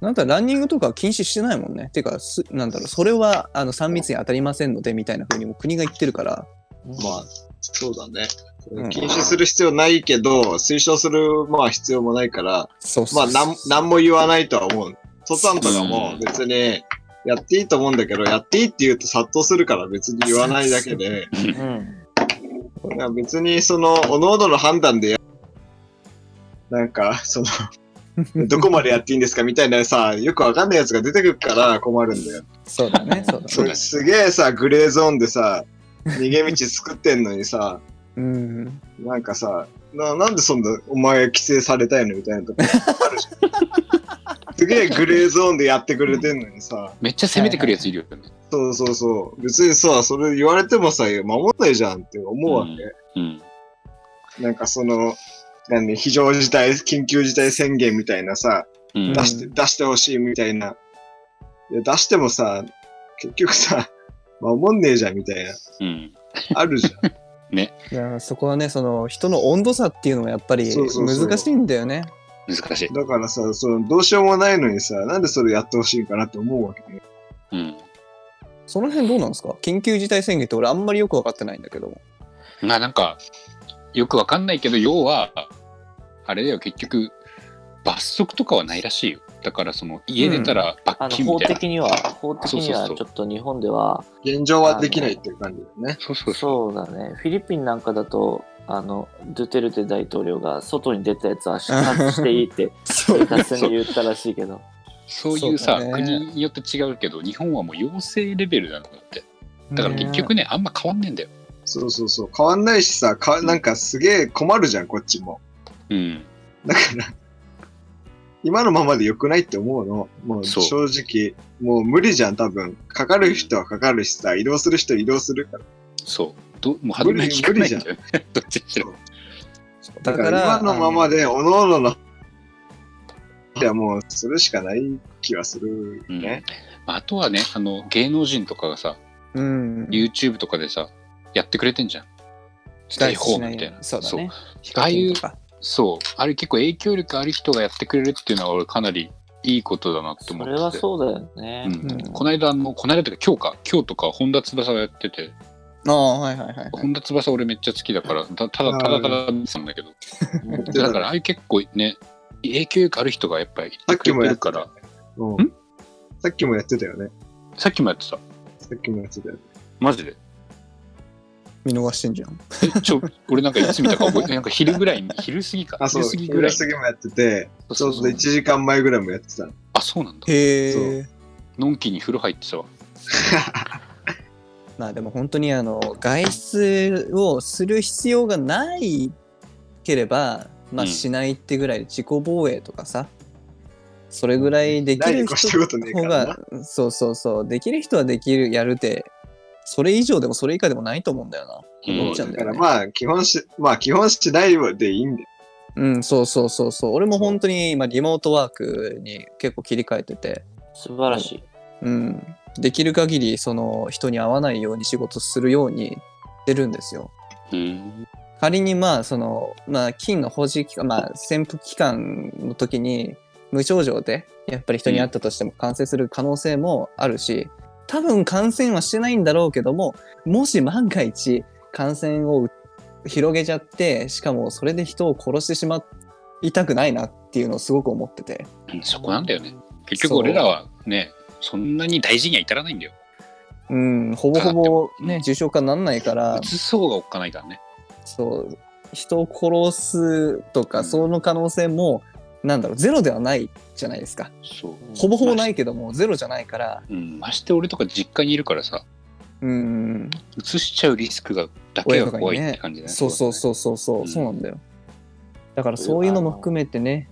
なんかランニングとか禁止してないもんね。てか、すなんだろう、それはあの3密に当たりませんのでみたいな風にも国が言ってるから。まあ、そうだね。うん禁止する必要ないけど、推奨する、まあ必要もないから、そうまあ、なん、なんも言わないとは思う。トタンとかもうん別に、やっていいと思うんだけど、やっていいって言うと殺到するから別に言わないだけで、うん。別にその、おのおのの判断でや、なんか、その、どこまでやっていいんですかみたいなさ、よくわかんないやつが出てくるから困るんだよ。そうだね、そうだね。すげえさ、グレーゾーンでさ、逃げ道作ってんのにさ、うん。なんかさ、ななんでそんなお前規制されたいのみたいなとこあるじゃん。すげえグレーゾーンでやってくれてんのにさ、めっちゃ攻めてくるやついるよね。そうそうそう。別にさ、それ言われてもさ、守んないじゃんって思うわけ。うん。なんかその、何、非常事態、緊急事態宣言みたいなさ、うん。出して、出してほしいみたいな。いや、出してもさ、結局さ、守んねえじゃんみたいな。うん。あるじゃん。いやそこはね、その人の温度差っていうのがやっぱりそうそうそう難しいんだよね。難しい。だからさ、その、どうしようもないのにさ、なんでそれやってほしいかなって思うわけね。うん。その辺どうなんですか？緊急事態宣言って俺あんまりよく分かってないんだけど。まあなんか、よくわかんないけど、要は、あれだよ、結局、罰則とかはないらしいよ。だから、その、家出たら罰金みたいな。的には、法的にはそうそうそうちょっと日本では、現状はできないっていう感じだよね。そうそうそう。そうだね。フィリピンなんかだと、あの、ドゥテルテ大統領が外に出たやつは出発 していいって、そう警察に言ったらしいけど。そういうさ、ね国によって違うけど、日本はもう要請レベルなんだって。だから結局ね、あんま変わんねえんだよ。そうそうそう。変わんないしさ、かなんかすげえ困るじゃん、こっちも。うん。だから、今のままで良くないって思うの。もう正直、もう無理じゃん、多分。かかる人はかかるしさ、移動する人は移動するから。そう。どもう歯止め効かないんだよね。どっちにしろ。だから今のままで、おのおのの、いやもう、するしかない気はするうんね。あとはね、あの、芸能人とかがさ、うん。YouTube とかでさ、やってくれてんじゃん。ステイホームみたいな。そうだね。ああいうそう。あれ結構影響力ある人がやってくれるっていうのは俺かなりいいことだなってそ思ってて。れはそうだよね。うんうんこの間の、この間というか今日か、今日とか本田翼がやってて、ああ、はいはいはいはい。本田翼俺めっちゃ好きだから、たただただただ見てたんだけど、だからああいう結構ね、影響力ある人がやっぱり言ってくれてるから、うん？んさっきもやってたよね。さっきもやってた？さっきもやってたよね。マジで？見逃してんじゃん。えちょ、俺なんかいつ見たか覚えて、なんか昼ぐらいに、昼過ぎか。あ、そう、昼過ぎぐらいに。昼過ぎもやってて、そうそうそう1時間前ぐらいもやってた。あ、そうなんだ。へそえ。のんきに風呂入ってたわ。まあでも本当にあの外出をする必要がないければ、まあうんしないってぐらいで自己防衛とかさ、それぐらいできる人ことねえか方。が、そうそうそう、できる人はできる、やるで、それ以上でもそれ以下でもないと思うんだよな。うん思っちゃうんだからだよね。まあ、基本し、まあ、基本しないでいいんだよ。うん、そうそうそうそう。俺も本当に今リモートワークに結構切り替えてて、素晴らしい。うん、できる限りその人に会わないように仕事するようにしてるんですよ。うん。仮にまあその、まあ、菌の保持期間、まあ、潜伏期間の時に無症状でやっぱり人に会ったとしても感染する可能性もあるし多分感染はしてないんだろうけどももし万が一感染を広げちゃってしかもそれで人を殺してしまいたくないなっていうのをすごく思っててそこなんだよね。結局俺らはね、そんなに大事には至らないんだよ。うんほぼほぼね重症化にならないから。うつそうがおっかないからね。そう。人を殺すとかその可能性もなんだろうゼロではないじゃないですか。そう。ほぼほぼないけどもゼロじゃないから。うん、まして俺とか実家にいるからさ、うん。うつしちゃうリスクがだけが怖いって感じだね。そうそうそうそうそう、うん。そうなんだよ。だからそういうのも含めてね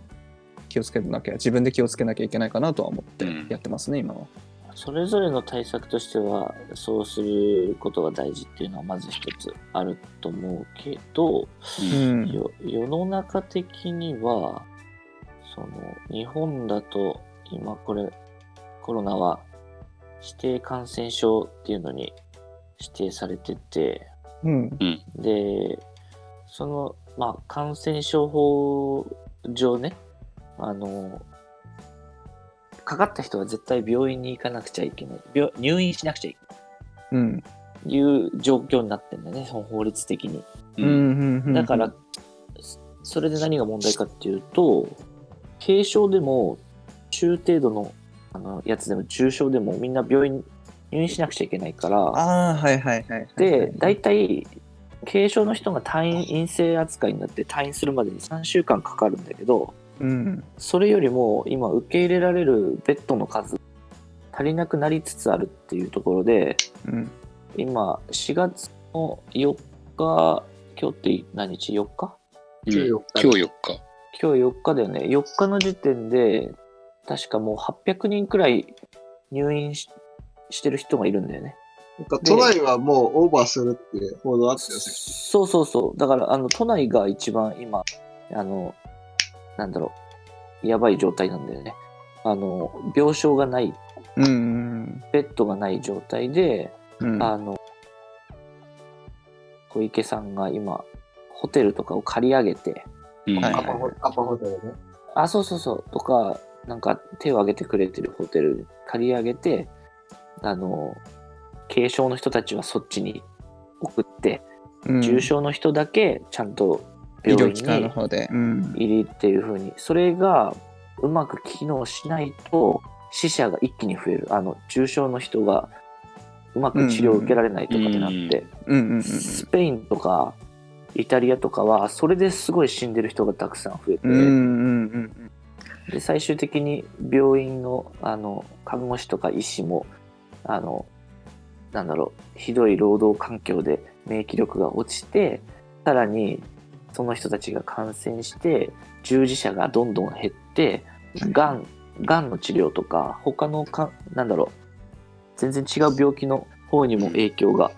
気をつけなきゃ自分で気をつけなきゃいけないかなとは思ってうん。やってますね、今は。それぞれの対策としてはそうすることが大事っていうのはまず一つあると思うけど、ううん。んよ世の中的にはその日本だと今これコロナは指定感染症っていうのに指定されててうん。でそのまあ感染症法上ねあのかかった人は絶対病院に行かなくちゃいけない。病入院しなくちゃいけうん。ないいう状況になってんだよねその法律的に。うんだから、それで何が問題かっていうと、軽症でも中程度のあのやつでも重症でもみんな病院入院しなくちゃいけないから、ああはいはいはいはい。で、大体、軽症の人が退院陰性扱いになって退院するまでに3週間かかるんだけど、うんそれよりも今受け入れられるベッドの数足りなくなりつつあるっていうところで、うん今4月の4日、今日って何日 ?4 日？うん今日4日今日4日。今日4日だよね。4日の時点で、確かもう800人くらい入院ししてる人がいるんだよね。なんか都内はもうオーバーするって報道あったよ、さっきそうそうそう。だから、あの、都内が一番今、あの、なんだろう、やばい状態なんだよね。あの、病床がない、うん。うんベッドがない状態で、うん。あの、小池さんが今、ホテルとかを借り上げて、うん。はい。アパホアパホテルね。あ、そうそうそう、とか、なんか手を挙げてくれてるホテル借り上げて、あの、軽症の人たちはそっちに送って、うん。重症の人だけちゃんと医病院療機関のに入りっていう風に、それがうまく機能しないと死者が一気に増える。あの、重症の人がうまく治療を受けられないとかってなって、スペインとかイタリアとかはそれですごい死んでる人がたくさん増えて、うんうんうん。で最終的に病院のあの看護師とか医師もあのなんだろうひどい労働環境で免疫力が落ちてさらにその人たちが感染して従事者がどんどん減ってがんがんの治療とか他のかなんだろう全然違う病気の方にも影響が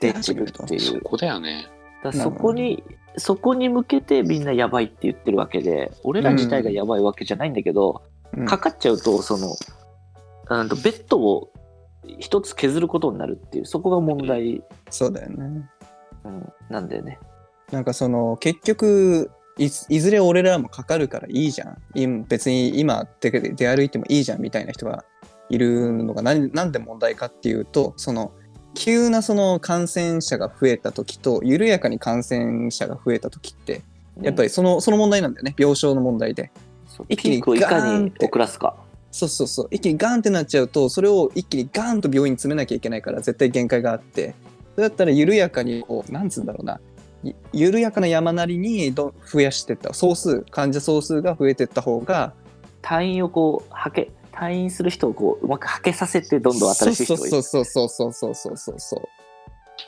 出てるっていう。そこだよね。だからそこに、そこに向けてみんなやばいって言ってるわけで、俺ら自体がやばいわけじゃないんだけど、うんかかっちゃうと、その、うんとベッドを一つ削ることになるっていう、そこが問題、そうだよねうん、なんだよね。なんかその結局いずれ俺らもかかるからいいじゃん。今別に今出出歩いてもいいじゃんみたいな人がいるのが何なんで問題かっていうとその急なその感染者が増えた時と緩やかに感染者が増えた時ってやっぱり、りそのその問題なんだよね。病床の問題で。一気にいかガーンにって遅らすか。そうそうそう。一気にガーンってなっちゃうとそれを一気にガーンと病院に詰めなきゃいけないから絶対限界があって。それだったら緩やかにこうなんつうんだろうな。ゆ緩やかな山なりにど増やしてった。総数患者総数が増えてった方が退院をこう、はけ、退院する人をこう、うまくはけさせて、どんどん新しい人が。そうそうそうそうそうそうそうそう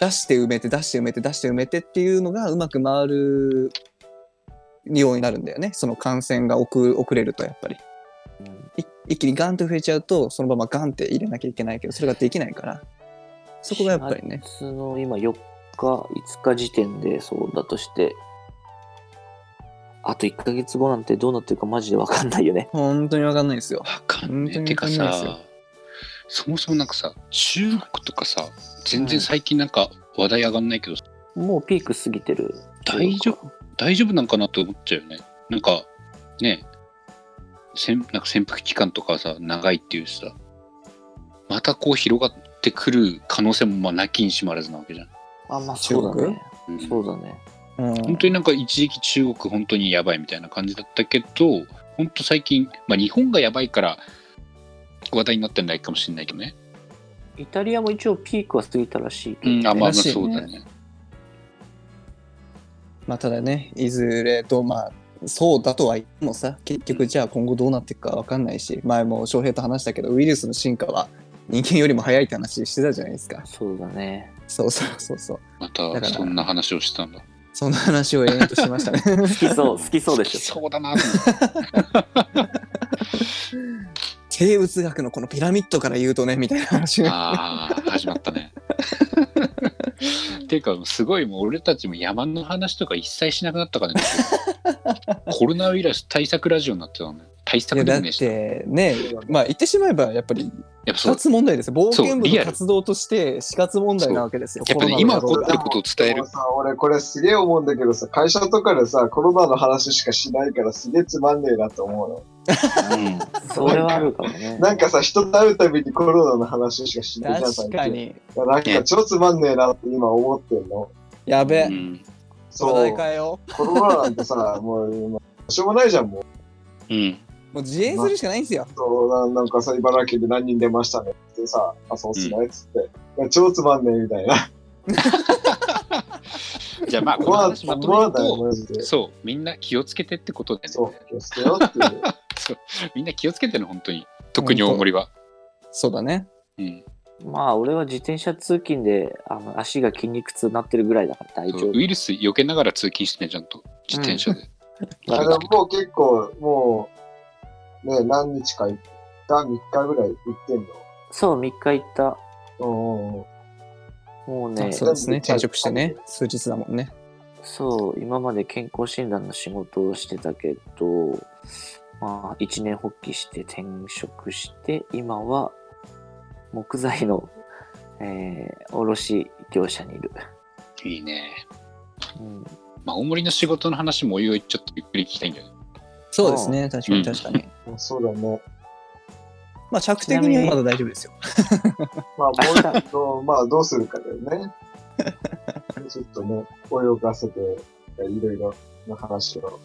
出して埋めて出して埋めて出して埋めてっていうのがうまく回るようになるんだよね。その感染が遅遅れるとやっぱり。うん。い一気にガンと増えちゃうとそのままガンって入れなきゃいけないけどそれができないから。そこがやっぱりね。4月の今4日、5日時点でそうだとして、あと1ヶ月後なんてどうなってるかマジでわかんないよね。本当にわかんないですよわかんないですよさ、そもそもなんかさ、中国とかさ、全然最近なんか話題上がんないけど、もうピーク過ぎてる。大丈夫大丈夫なんかなって思っちゃうよね。なんか、ね、せんなんか潜伏期間とかさ、長いっていうしさ、またこう広がってくる可能性もまあなきにしまらずなわけじゃん。あ、まあそうだね。うんそうだね。うん本当になんか一時期中国本当にやばいみたいな感じだったけど、本当最近、まあ日本がやばいから話題になってないかもしれないけどね。イタリアも一応ピークは過ぎたらしいけど、うん、あ、まあまあらしいねそうだね。まあただねいずれとまあそうだとは言ってもさ結局じゃあ今後どうなっていくかわかんないし前も翔平と話したけどウイルスの進化は人間よりも早いって話してたじゃないですかそうだね。そうそうそうそうまたそんな話をしてたんだ。そんな話を延々としましたね好きそう、好きそうでしょ。そうだな。生物学のこのピラミッドから言うとねみたいな話がああ、始まったね。ていうか、すごいもう俺たちも山の話とか一切しなくなったからね。コロナウイルス対策ラジオになってたのね。対いやだっ策でもねえし。てねまあ言ってしまえばやっぱり死やっぱそう。活問題ですよ冒険部の活動として死活問題なわけですよやっぱね、コロナの野郎が今起こってることを伝える俺これすげえ思うんだけどさ、会社とかでさ、コロナの話しかしないからすげえつまんねえなと思うの。うん。それはあるかもね。なんかさ、人と会うたびにコロナの話しかしないじゃん。確かになんか超つまんねえなって今思ってんの。やべ、うん。そう。コロナなんてさ、もう今、しょうがないじゃん、もう。うん。うもう自演するしかないんですよそうななんかさ、茨城で何人出ましたねってさ、あ、そうっすね、つって。いや超つまんねえみたいな。じゃあまあ、このまあ、話まとめると。そう、みんな気をつけてってことでね。そう、気をつけようっていう。そうみんな気をつけてね、本当に。特に大森は。そうだねうん。まあ、俺は自転車通勤であの足が筋肉痛になってるぐらいだから大丈夫。ウイルス避けながら通勤してね、ちゃんと。自転車で。あでももう結構、もう、ね、何日か行った、3日ぐらい行ってんの？そう、3日行った。うんうんうん。もうね、そうですね転職してね数日だもんねそう、今まで健康診断の仕事をしてたけど、まあ、一年発起して転職して、今は木材の、えー、卸業者にいる。いいね。うん、まあ、大森の仕事の話もおいおいちょっとゆっくり聞きたいんだよね。そうですね確かに確かに、そうだね。まあ尺的にはまだ大丈夫ですよ まあ、もうちょっと、まあ、どうするかだよね。ちょっとね、泳がせて、いろいろな話を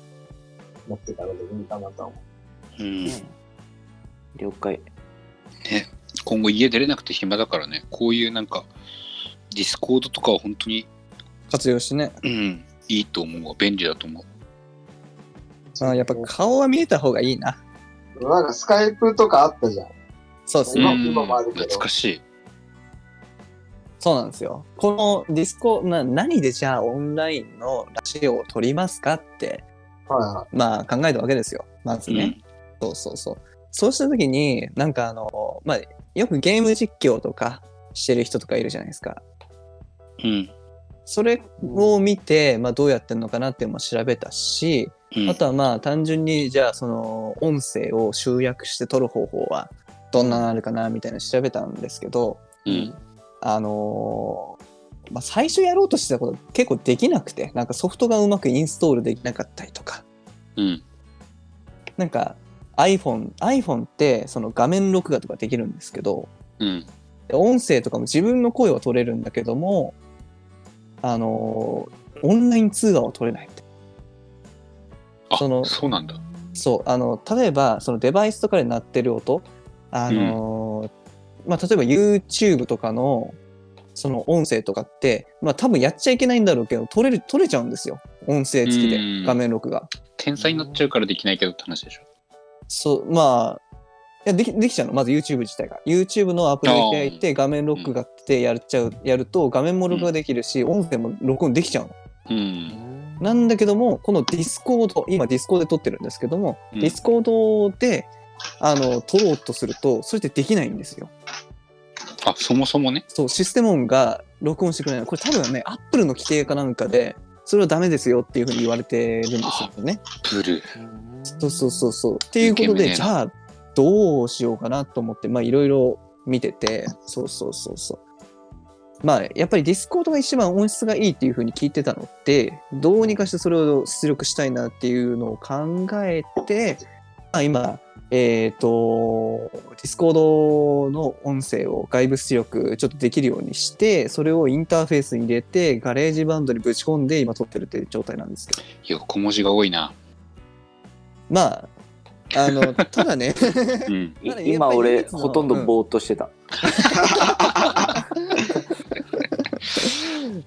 持ってからでもいいかなと思う。うん。了解。今後家出れなくて暇だからね、こういうなんか、ディスコードとかは本当に、活用してねうん、いいと思うわ。便利だと思う。まあやっぱ顔は見えた方がいいななんかスカイプとかあったじゃん。そうですね、今もあるけど懐かしい。そうなんですよこのディスコな何でじゃあオンラインのラジオを撮りますかってはいはまあ考えたわけですよまずね、うん。そうそうそう。そうした時に、なんかあの、まあ、よくゲーム実況とかしてる人とかいるじゃないですか。うん。それを見て、まあ、どうやってんのかなっていうのも調べたし、うんあとはまあ単純にじゃあその音声を集約して撮る方法はどんなのあるかなみたいなの調べたんですけど、うん。あのーまあ、最初やろうとしてたこと結構できなくてなんかソフトがうまくインストールできなかったりとかうん。なんか iPhone, iPhone ってその画面録画とかできるんですけどうん。音声とかも自分の声は取れるんだけどもあのーオンライン通話は取れないそのそうなんだ。そうあの例えばそのデバイスとかで鳴ってる音あのーまあ例えば YouTube とかのその音声とかってまあ多分やっちゃいけないんだろうけど取れる取れちゃうんですよ。音声付きでうん。画面録画。天才になっちゃうからできないけどって話でしょ。そうまあいやできできちゃうの。まず YouTube 自体が。YouTube のアプリで開いて画面録画ってやっちゃうやると画面も録画できるし音声も録音できちゃうの。うん。なんだけども、このディスコード、今ディスコードで撮ってるんですけども、うんディスコードで、あの、撮ろうとすると、それってできないんですよ。あ、そもそもね。そう、システム音が録音してくれない。これ多分ね、アップルの規定かなんかで、それはダメですよっていうふうに言われてるんですよね。ブルー。そうそうそうそう。っていうことで、じゃあ、どうしようかなと思って、まあ、いろいろ見てて、そうそうそうそう。まあやっぱりディスコードが一番音質がいいっていう風に聞いてたのでどうにかしてそれを出力したいなっていうのを考えて、まあ、今えっ、とディスコードの音声を外部出力ちょっとできるようにしてそれをインターフェースに入れてガレージバンドにぶち込んで今撮ってるっていう状態なんですけどいや、小文字が多いな。まああのただねうん。今俺ほとんどぼーっとしてた、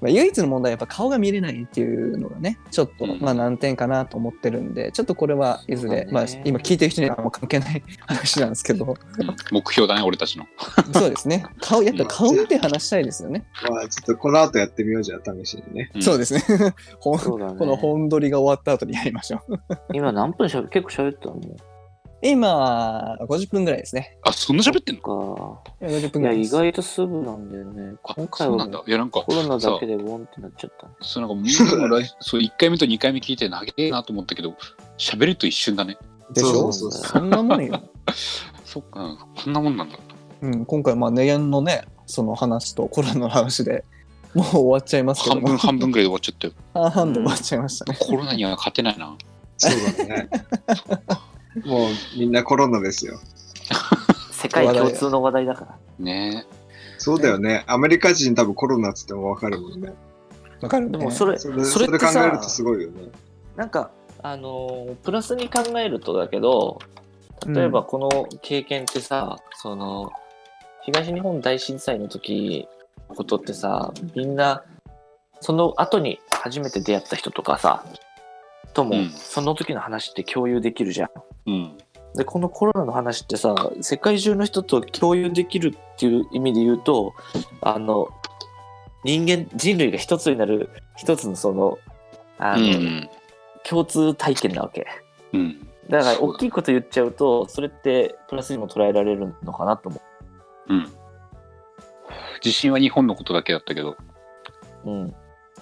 まあ、唯一の問題はやっぱ顔が見れないっていうのがねちょっとうん。まあ難点かなと思ってるんでちょっとこれはいずれ、まあ、今聞いてる人にはあんま関係ない話なんですけど。目標だね、俺たちの。そうですね。顔やっぱ顔見て話したいですよね、まあ、ちょっとこの後やってみようじゃあ、試しにね。ん。そうですね。ね。この本撮りが終わった後にやりましょう。今何分しゃべ結構しゃべったの？今50分ぐらいですね。あ、そんな喋ってんの？か。50分いや意ぐらいです。外とすぐなんだよね。あ今回はねそうなんだ。いや、なんか、コロナださけでボンってなっちゃった。そうなんかみんなも来そう1回目と2回目聞いて長えなと思ったけど喋ると一瞬だね。でしょ？そうそうそうそんなもんよ、そっかうんこんなもんなんだうん、今回まあネゲンのねその話とコロナの話でもう終わっちゃいますけど。半分半分ぐらいで終わっちゃったよ。半々で終わっちゃいましたね、コロナには勝てないな。そうだね。もうみんなコロナですよ。世界共通の話題だからねそうだよね。アメリカ人多分コロナっつってもわかるもんね。わかるねでもそれそれそれ考えるさとすごいよね。なんかあのープラスに考えるとだけど例えばこの経験ってさ、その東日本大震災の時のことってさみんなその後に初めて出会った人とかさとも、うん。その時の話って共有できるじゃん。うん。でこのコロナの話ってさ世界中の人と共有できるっていう意味で言うとあの人間人類が一つになる一つのそのあうの、ん。共通体験なわけ。うん。だから大きいこと言っちゃうとそれってプラスにも捉えられるのかなと思う。ん。地震は日本のことだけだったけど。う、うん、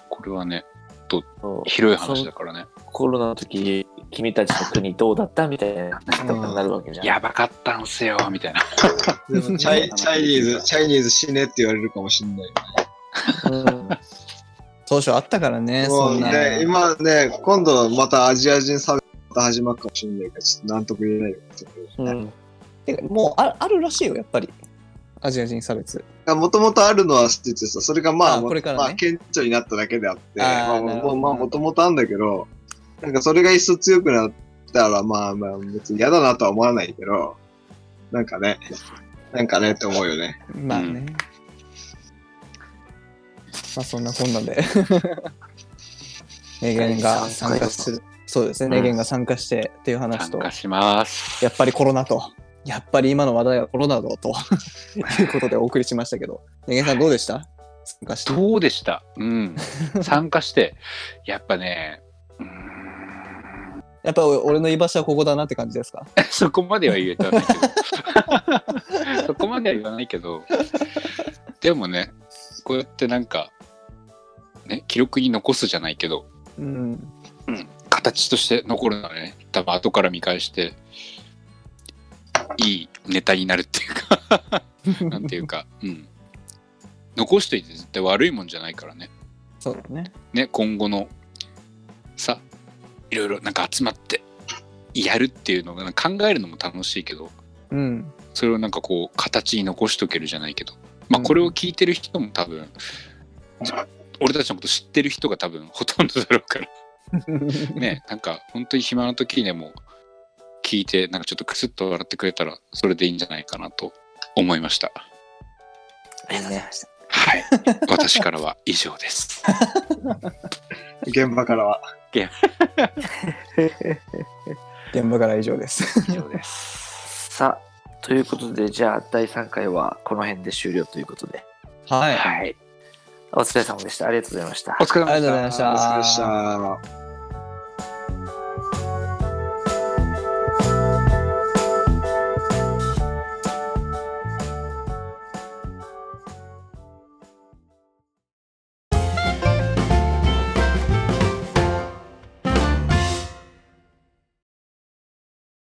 これはねそう。広い話だからね。コロナの時君たちの国どうだったみたいな話とかになるわけじゃん、やばかったんすよみたいな。チャイチャイニーズ、チャイニーズ死ねって言われるかもしんないようん。当初あったからねそなうんね、今ね、今度またアジア人差別また始まるかもしんないから、ちょっとなんとも言えないよ。うん。てかもうああるらしいよやっぱりアジア人差別。もともとあるのは知っててさ、それがまあ、あこれからね。まあ、顕著になっただけであって、あーまあ、もともとあるんだけど、なんかそれが一層強くなったら、まあまあ、別に嫌だなとは思わないけど、なんかね、なんかねって思うよね。まあね、まあそんなこんなんでネゲンが参加す。るそうですね、うん。ネゲンが参加してっていう話と参加します。やっぱりコロナとやっぱり今の話題はコロナだと。いうことでお送りしましたけど。ネゲンさんどうでした？参加して。どうでした？うん。参加して。やっぱねやっぱ俺の居場所はここだなって感じですか？そこまでは言えたないけど。そこまでは言わないけど。でもねこうやってなんかね記録に残すじゃないけど、うん。うん、形として残るのはね多分後から見返していいネタになるっていうか。なんていうか、うん、残しといて絶対悪いもんじゃないからね。そうだね。ね今後のさいろいろなんか集まってやるっていうのが考えるのも楽しいけどうん。それをなんかこう形に残しとけるじゃないけど。まあこれを聞いてる人も多分、俺たちのこと知ってる人が多分ほとんどだろうから。ねなんか本当に暇な時にでも聞いてなんかちょっとクスッと笑ってくれたらそれでいいんじゃないかなと思いました。いいねはい。私からは以上です。現場からは。現場。から以上です。以上です。さあということでじゃあ第3回はこの辺で終了ということで。はい。はい。お疲れ様でした。ありがとうございました。お疲れ様でしたありがとうございました。お疲れ様でした。